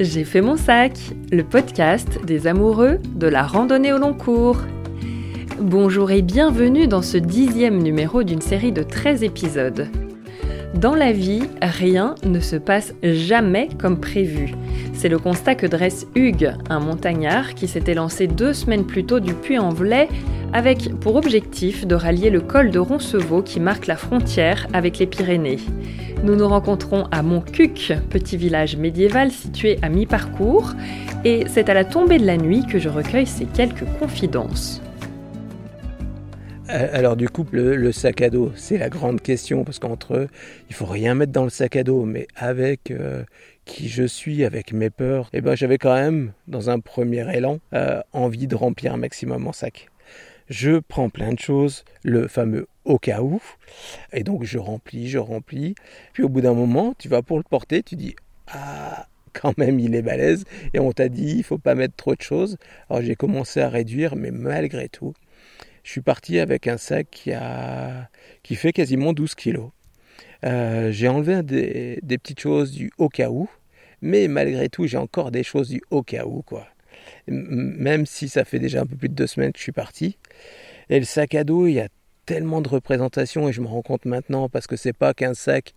J'ai fait mon sac, le podcast des amoureux de la randonnée au long cours. Bonjour et bienvenue dans ce dixième numéro d'une série de 13 épisodes. Dans la vie, rien ne se passe jamais comme prévu. C'est le constat que dresse Hugues, un montagnard qui s'était lancé deux semaines plus tôt du Puy-en-Velay avec pour objectif de rallier le col de Roncevaux qui marque la frontière avec les Pyrénées. Nous nous rencontrons à Montcuq, petit village médiéval situé à mi-parcours, et c'est à la tombée de la nuit que je recueille ces quelques confidences. Euh, alors du coup, le, sac à dos, c'est la grande question parce qu'entre eux, il faut rien mettre dans le sac à dos, mais avec euh, qui je suis, avec mes peurs, eh ben j'avais quand même, dans un premier élan, euh, envie de remplir un maximum mon sac. Je prends plein de choses, le fameux au cas où, et donc je remplis, je remplis. Puis au bout d'un moment, tu vas pour le porter, tu dis ah quand même il est balèze et on t'a dit il faut pas mettre trop de choses. Alors j'ai commencé à réduire, mais malgré tout, je suis parti avec un sac qui, a, qui fait quasiment 12 kilos. Euh, j'ai enlevé des, des, petites choses du au cas où, mais malgré tout, j'ai encore des choses du au cas où, quoi. Même si ça fait déjà un peu plus de deux semaines que je suis parti. Et le sac à dos, il y a tellement de représentations et je me rends compte maintenant parce que c'est pas qu'un sac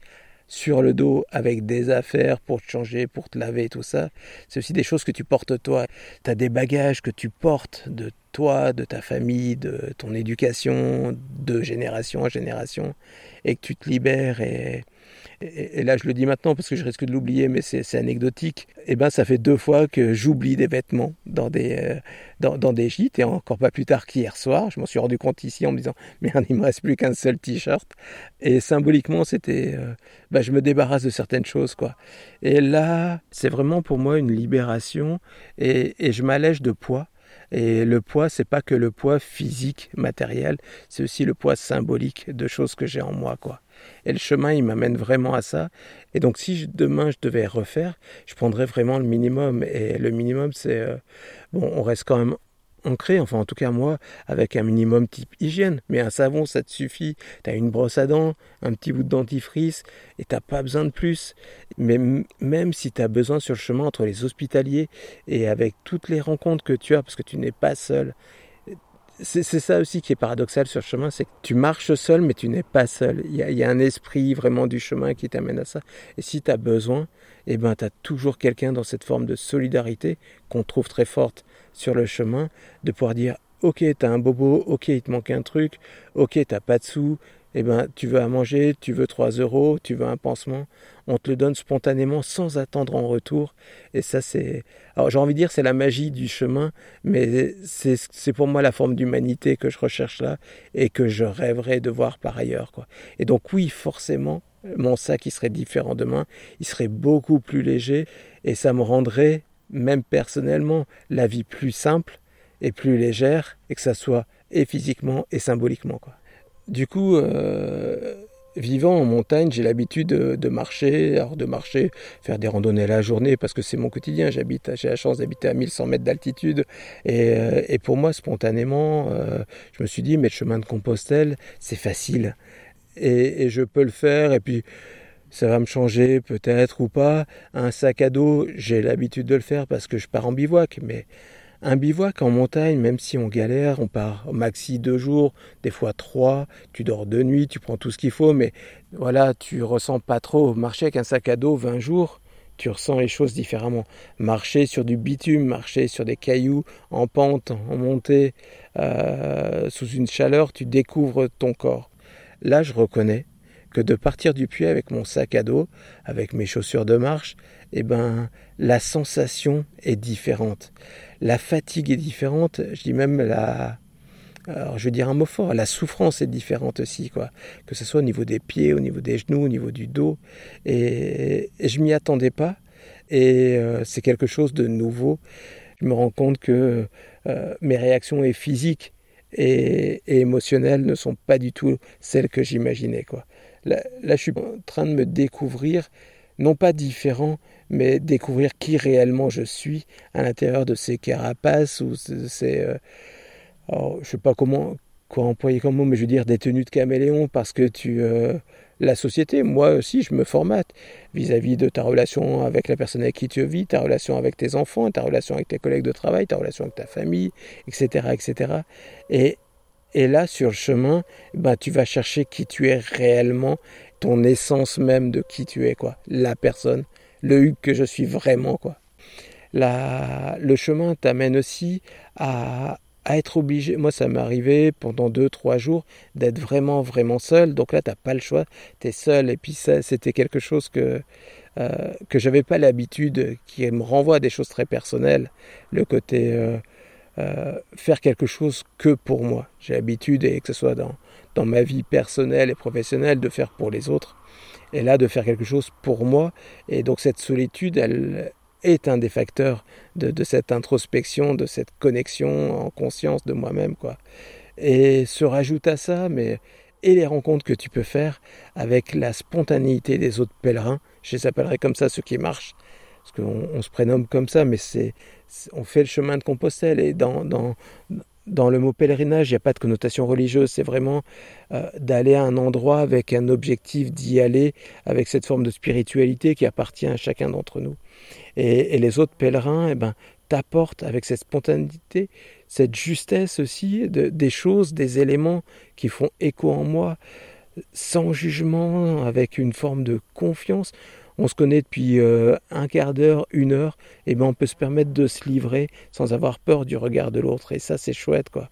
sur le dos avec des affaires pour te changer, pour te laver tout ça. C'est aussi des choses que tu portes toi. Tu as des bagages que tu portes de toi, de ta famille, de ton éducation, de génération en génération, et que tu te libères et, et, là je le dis maintenant parce que je risque de l'oublier, mais c'est anecdotique, et eh ben ça fait deux fois que j'oublie des vêtements dans des, euh, dans, dans, des gîtes, et encore pas plus tard qu'hier soir, je m'en suis rendu compte ici en me disant, merde, il me reste plus qu'un seul t-shirt, et symboliquement c'était, bah, je me débarrasse de certaines choses, quoi. Et là, c'est vraiment pour moi une libération, et, et je m'allège de poids, et le poids, c'est pas que le poids physique, matériel, c'est aussi le poids symbolique de choses que j'ai en moi, quoi. Et le chemin, il m'amène vraiment à ça. Et donc, si demain je devais refaire, je prendrais vraiment le minimum. Et le minimum, c'est euh, bon, on reste quand même enfin en tout cas moi, avec un minimum type hygiène. Mais un savon, ça te suffit. Tu as une brosse à dents, un petit bout de dentifrice, et t'as pas besoin de plus. Mais même si tu as besoin sur le chemin entre les hospitaliers et avec toutes les rencontres que tu as, parce que tu n'es pas seul, c'est ça aussi qui est paradoxal sur le chemin, c'est que tu marches seul, mais tu n'es pas seul. Il y, a, un esprit vraiment du chemin qui t'amène à ça. Et si tu as besoin, eh ben, tu as toujours quelqu'un dans cette forme de solidarité qu'on trouve très forte sur le chemin, de pouvoir dire, ok, tu as un bobo, ok, il te manque un truc, ok, t'as pas de sous, eh ben, tu veux à manger, tu veux 3 euros, tu veux un pansement, on te le donne spontanément sans attendre en retour. Et ça, c'est. Alors, j'ai envie de dire, c'est la magie du chemin, mais c'est pour moi la forme d'humanité que je recherche là et que je rêverais de voir par ailleurs. Quoi. Et donc, oui, forcément, mon sac, il serait différent demain, il serait beaucoup plus léger et ça me rendrait, même personnellement, la vie plus simple et plus légère et que ça soit et physiquement et symboliquement. Quoi. Du coup, euh, vivant en montagne, j'ai l'habitude de, marcher, de marcher, faire des randonnées la journée parce que c'est mon quotidien. J'habite, j'ai la chance d'habiter à 1100 mètres d'altitude et, euh, et, pour moi, spontanément, euh, je me suis dit, mais le chemin de Compostelle, c'est facile et, et, je peux le faire et puis ça va me changer peut-être ou pas. Un sac à dos, j'ai l'habitude de le faire parce que je pars en bivouac, mais un bivouac en montagne, même si on galère, on part maxi deux jours, des fois trois, tu dors deux nuits, tu prends tout ce qu'il faut, mais voilà, tu ressens pas trop. Marcher avec un sac à dos 20 jours, tu ressens les choses différemment. Marcher sur du bitume, marcher sur des cailloux, en pente, en montée, euh, sous une chaleur, tu découvres ton corps. Là, je reconnais que de partir du puits avec mon sac à dos, avec mes chaussures de marche, eh ben, la sensation est différente. La fatigue est différente, je dis même la, alors je veux dire un mot fort, la souffrance est différente aussi, quoi. Que ce soit au niveau des pieds, au niveau des genoux, au niveau du dos. Et, et je m'y attendais pas. Et euh, c'est quelque chose de nouveau. Je me rends compte que euh, mes réactions physiques et, et, émotionnelles ne sont pas du tout celles que j'imaginais, quoi. Là, je suis en train de me découvrir, non pas différent, mais découvrir qui réellement je suis à l'intérieur de ces carapaces ou ces... Euh, je sais pas comment quoi employer comme mot, mais je veux dire des tenues de caméléon parce que tu... Euh, la société, moi aussi, je me formate vis-à-vis de ta relation avec la personne avec qui tu vis, ta relation avec tes enfants, ta relation avec tes collègues de travail, ta relation avec ta famille, etc., etc. Et, et là, sur le chemin, ben, tu vas chercher qui tu es réellement, ton essence même de qui tu es, quoi. La personne, le Hugues que je suis vraiment, quoi. La, le chemin t'amène aussi à, à être obligé, moi ça m'est arrivé pendant deux, trois jours d'être vraiment, vraiment seul. Donc là, tu n'as pas le choix, tu es seul. Et puis ça, c'était quelque chose que, euh, que j'avais pas l'habitude, qui me renvoie à des choses très personnelles. Le côté euh, euh, faire quelque chose que pour moi. J'ai l'habitude, et que ce soit dans, dans ma vie personnelle et professionnelle, de faire pour les autres. Et là, de faire quelque chose pour moi. Et donc cette solitude, elle, est un des facteurs de, cette introspection, de cette connexion en conscience de moi-même, quoi. Et se rajoute à ça, mais et les rencontres que tu peux faire avec la spontanéité des autres pèlerins. Je les appellerai comme ça ceux qui marchent, parce qu'on se prénomme comme ça, mais c'est on fait le chemin de Compostelle. Et dans, dans, le mot pèlerinage, il n'y a pas de connotation religieuse, c'est vraiment euh, d'aller à un endroit avec un objectif d'y aller, avec cette forme de spiritualité qui appartient à chacun d'entre nous. Et, les autres pèlerins, eh ben, t'apportent avec cette spontanéité, cette justesse aussi des choses, des éléments qui font écho en moi, sans jugement, avec une forme de confiance on se connaît depuis euh, un quart d'heure, une heure, et ben on peut se permettre de se livrer sans avoir peur du regard de l'autre. Et ça, c'est chouette, quoi.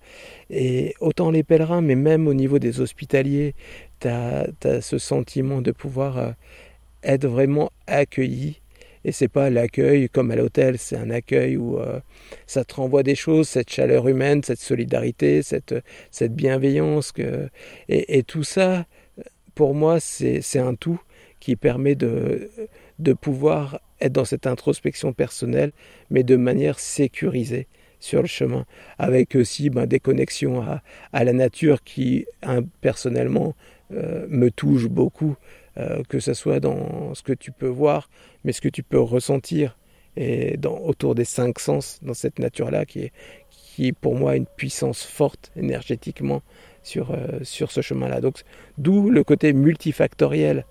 Et autant les pèlerins, mais même au niveau des hospitaliers, tu as, ce sentiment de pouvoir euh, être vraiment accueilli. Et c'est pas l'accueil comme à l'hôtel, c'est un accueil où euh, ça te renvoie des choses, cette chaleur humaine, cette solidarité, cette, cette bienveillance. Que... Et, et tout ça, pour moi, c'est un tout qui permet de, de pouvoir être dans cette introspection personnelle, mais de manière sécurisée sur le chemin, avec aussi ben, des connexions à, à, la nature qui, personnellement, euh, me touchent beaucoup, euh, que ce soit dans ce que tu peux voir, mais ce que tu peux ressentir, et dans, autour des cinq sens, dans cette nature-là, qui est, qui pour moi une puissance forte énergétiquement sur, euh, sur ce chemin-là. Donc, d'où le côté multifactoriel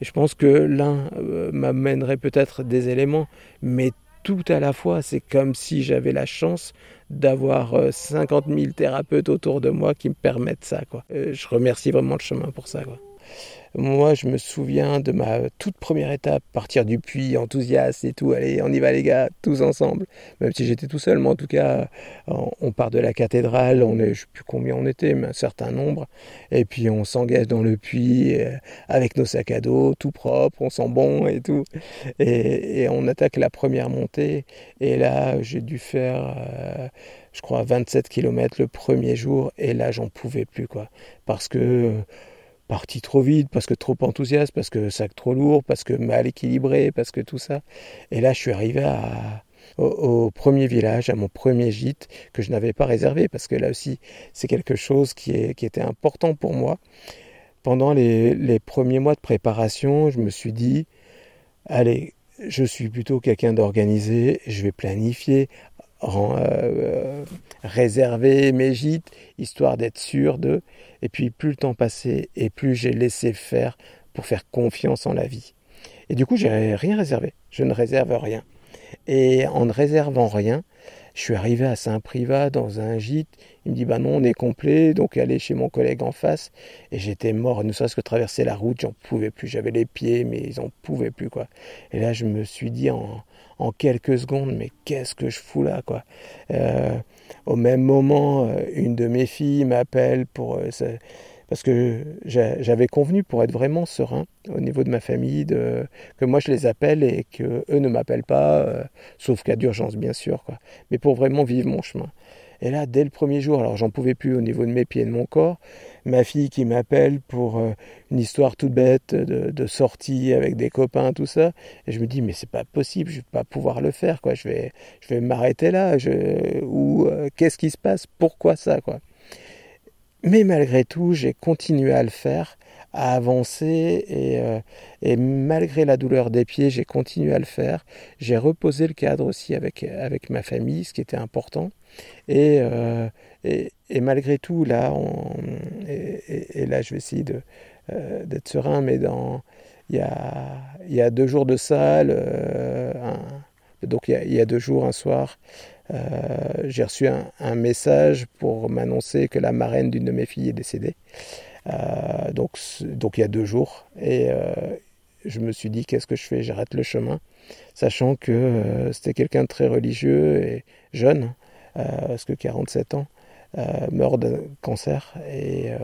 et je pense que l'un euh, m'amènerait peut-être des éléments, mais tout à la fois, c'est comme si j'avais la chance d'avoir 50 euh, 000 thérapeutes autour de moi qui me permettent ça. Euh, je remercie vraiment le chemin pour ça. Moi, je me souviens de ma toute première étape, partir du puits, enthousiaste et tout. Allez, on y va les gars, tous ensemble. Même si j'étais tout seul, mais en tout cas, on part de la cathédrale, on est, je ne sais plus combien on était, mais un certain nombre. Et puis on s'engage dans le puits euh, avec nos sacs à dos, tout propre, on sent bon et tout. Et, on attaque la première montée. Et là, j'ai dû faire... Euh, je crois 27 km le premier jour et là j'en pouvais plus quoi parce que parti trop vite, parce que trop enthousiaste, parce que sac trop lourd, parce que mal équilibré, parce que tout ça. Et là, je suis arrivé à, au, premier village, à mon premier gîte, que je n'avais pas réservé, parce que là aussi, c'est quelque chose qui, est, qui était important pour moi. Pendant les, les premiers mois de préparation, je me suis dit, allez, je suis plutôt quelqu'un d'organisé, je vais planifier, réserver mes gîtes, histoire d'être sûr de. Et puis plus le temps passait et plus j'ai laissé faire pour faire confiance en la vie. Et du coup, j'ai rien réservé. Je ne réserve rien. Et en ne réservant rien, je suis arrivé à Saint-Privat dans un gîte. Il me dit bah non, on est complet, donc aller chez mon collègue en face. Et j'étais mort, ne serait-ce que traverser la route, j'en pouvais plus. J'avais les pieds, mais ils en pouvaient plus quoi. Et là, je me suis dit en, en quelques secondes, mais qu'est-ce que je fous là, quoi. Euh, au même moment, euh, une de mes filles m'appelle pour euh, parce que j'avais convenu pour être vraiment serein au niveau de ma famille, de, que moi je les appelle et que eux ne m'appellent pas, sauf cas d'urgence bien sûr. Mais pour vraiment vivre mon chemin. Et là, dès le premier jour, alors j'en pouvais plus au niveau de mes pieds et de mon corps, ma fille qui m'appelle pour euh, une histoire toute bête de, sortie avec des copains, tout ça, et je me dis mais c'est pas possible, je vais pas pouvoir le faire, quoi. Je vais, je vais m'arrêter là, ou euh, qu'est-ce qui se passe, pourquoi ça, quoi? Mais malgré tout, j'ai continué à le faire à avancer et, euh, et, malgré la douleur des pieds, j'ai continué à le faire. J'ai reposé le cadre aussi avec, avec ma famille, ce qui était important. Et, euh, et, malgré tout, là, on, et, là, je vais essayer de, d'être serein, mais dans, il, y a, il y a deux jours de salle, donc il y, a, deux jours, un soir, j'ai reçu un, message pour m'annoncer que la marraine d'une de mes filles est décédée. Donc, donc il y a deux jours. Et je me suis dit, qu'est-ce que je fais? J'arrête le chemin, sachant que c'était quelqu'un de très religieux et jeune, parce que 47 ans. Euh, meurt d'un cancer. Et, euh,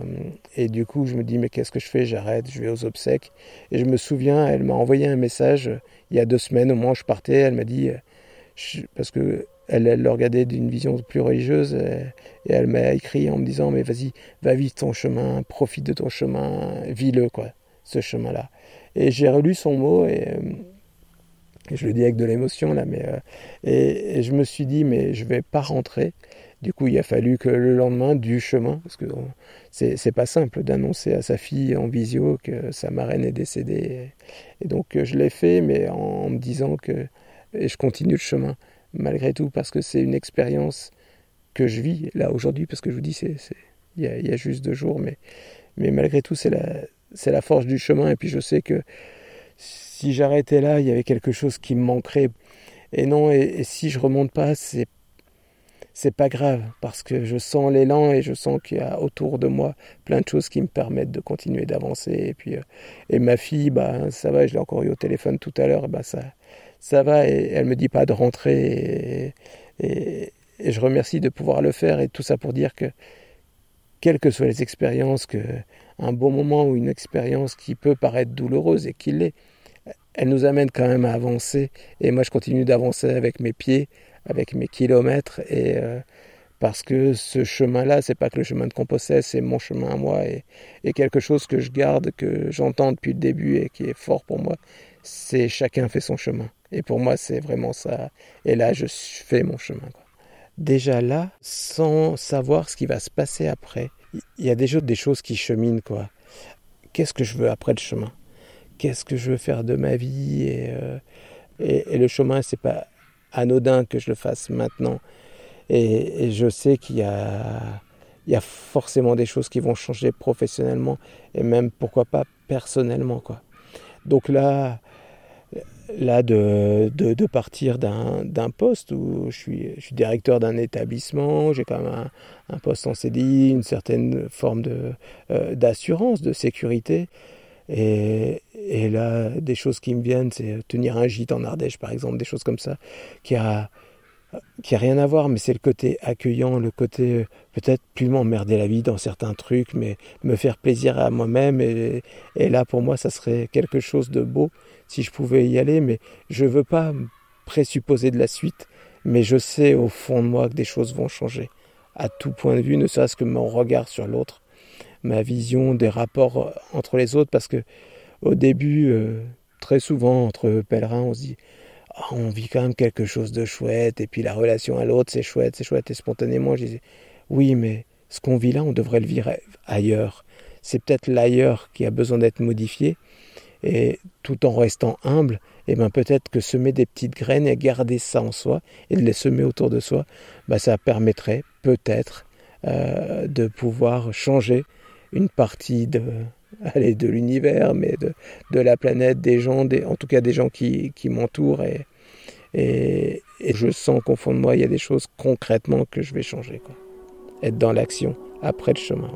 et, du coup, je me dis, mais qu'est-ce que je fais? J'arrête, je vais aux obsèques. Et je me souviens, elle m'a envoyé un message euh, il y a deux semaines, au moment où je partais. Elle m'a dit, parce que elle, elle le regardait d'une vision plus religieuse, et, elle m'a écrit en me disant, mais vas-y, va vite ton chemin, profite de ton chemin, vis-le, quoi, ce chemin-là. Et j'ai relu son mot et. je le dis avec de l'émotion là, mais et, et, je me suis dit mais je vais pas rentrer du coup, il a fallu que le lendemain, du chemin, parce que c'est pas simple d'annoncer à sa fille en visio que sa marraine est décédée. Et donc, je l'ai fait, mais en me disant que. Et je continue le chemin, malgré tout, parce que c'est une expérience que je vis là aujourd'hui, parce que je vous dis, c'est il y, a juste deux jours, mais, mais malgré tout, c'est la, la force du chemin. Et puis, je sais que si j'arrêtais là, il y avait quelque chose qui me manquerait. Et non, et, et si je remonte pas, c'est c'est pas grave parce que je sens l'élan et je sens qu'il y a autour de moi plein de choses qui me permettent de continuer d'avancer. Et puis euh, et ma fille bah ça va je l'ai encore eu au téléphone tout à l'heure bah ça ça va et elle me dit pas de rentrer et, et, je remercie de pouvoir le faire et tout ça pour dire que quelles que soient les expériences que un bon moment ou une expérience qui peut paraître douloureuse et qui l'est elle nous amène quand même à avancer. Et moi je continue d'avancer avec mes pieds avec mes kilomètres et euh, parce que ce chemin-là, c'est pas que le chemin de Compostelle, c'est mon chemin à moi et, quelque chose que je garde, que j'entends depuis le début et qui est fort pour moi, c'est chacun fait son chemin. Et pour moi, c'est vraiment ça. Et là, je fais mon chemin. Déjà là, sans savoir ce qui va se passer après, il y a déjà des choses qui cheminent. Qu'est-ce que je veux après le chemin? Qu'est-ce que je veux faire de ma vie? Euh, et, et le chemin, c'est pas anodin que je le fasse maintenant. Et, je sais qu'il y a, forcément des choses qui vont changer professionnellement et même pourquoi pas personnellement. Quoi. Donc là, là de, de, partir d'un poste où je suis, directeur d'un établissement, j'ai quand même un, poste en CDI, une certaine forme euh, d'assurance, de, de sécurité. Et, là, des choses qui me viennent, c'est tenir un gîte en Ardèche, par exemple, des choses comme ça, qui a, qui a rien à voir, mais c'est le côté accueillant, le côté euh, peut-être plus m'emmerder la vie dans certains trucs, mais me faire plaisir à moi-même. Et, et, là, pour moi, ça serait quelque chose de beau si je pouvais y aller, mais je veux pas présupposer de la suite, mais je sais au fond de moi que des choses vont changer, à tout point de vue, ne serait-ce que mon regard sur l'autre ma vision des rapports entre les autres parce que au début, euh, très souvent entre pèlerins, on se dit ah, on vit quand même quelque chose de chouette et puis la relation à l'autre c'est chouette, c'est chouette. Et spontanément je disais oui mais ce qu'on vit là on devrait le vivre ailleurs. C'est peut-être l'ailleurs qui a besoin d'être modifié. Et tout en restant humble, et eh ben peut-être que semer des petites graines et garder ça en soi et de les semer autour de soi, ben ça permettrait peut-être euh, de pouvoir changer une partie de, allez, de l'univers, mais de, de, la planète, des gens, des, en tout cas des gens qui, qui m'entourent. Et, et, je sens qu'au fond de moi, il y a des choses concrètement que je vais changer. Être dans l'action, après le chemin.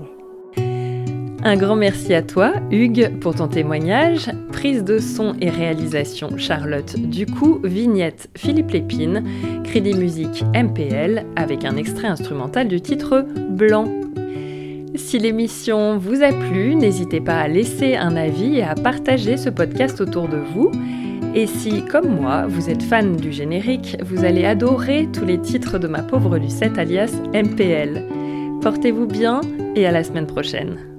Un grand merci à toi, Hugues, pour ton témoignage. Prise de son et réalisation, Charlotte Ducou. Vignette, Philippe Lépine. Crédit musique, MPL, avec un extrait instrumental du titre Blanc si l'émission vous a plu, n'hésitez pas à laisser un avis et à partager ce podcast autour de vous. Et si, comme moi, vous êtes fan du générique, vous allez adorer tous les titres de ma pauvre Lucette alias MPL. Portez-vous bien et à la semaine prochaine.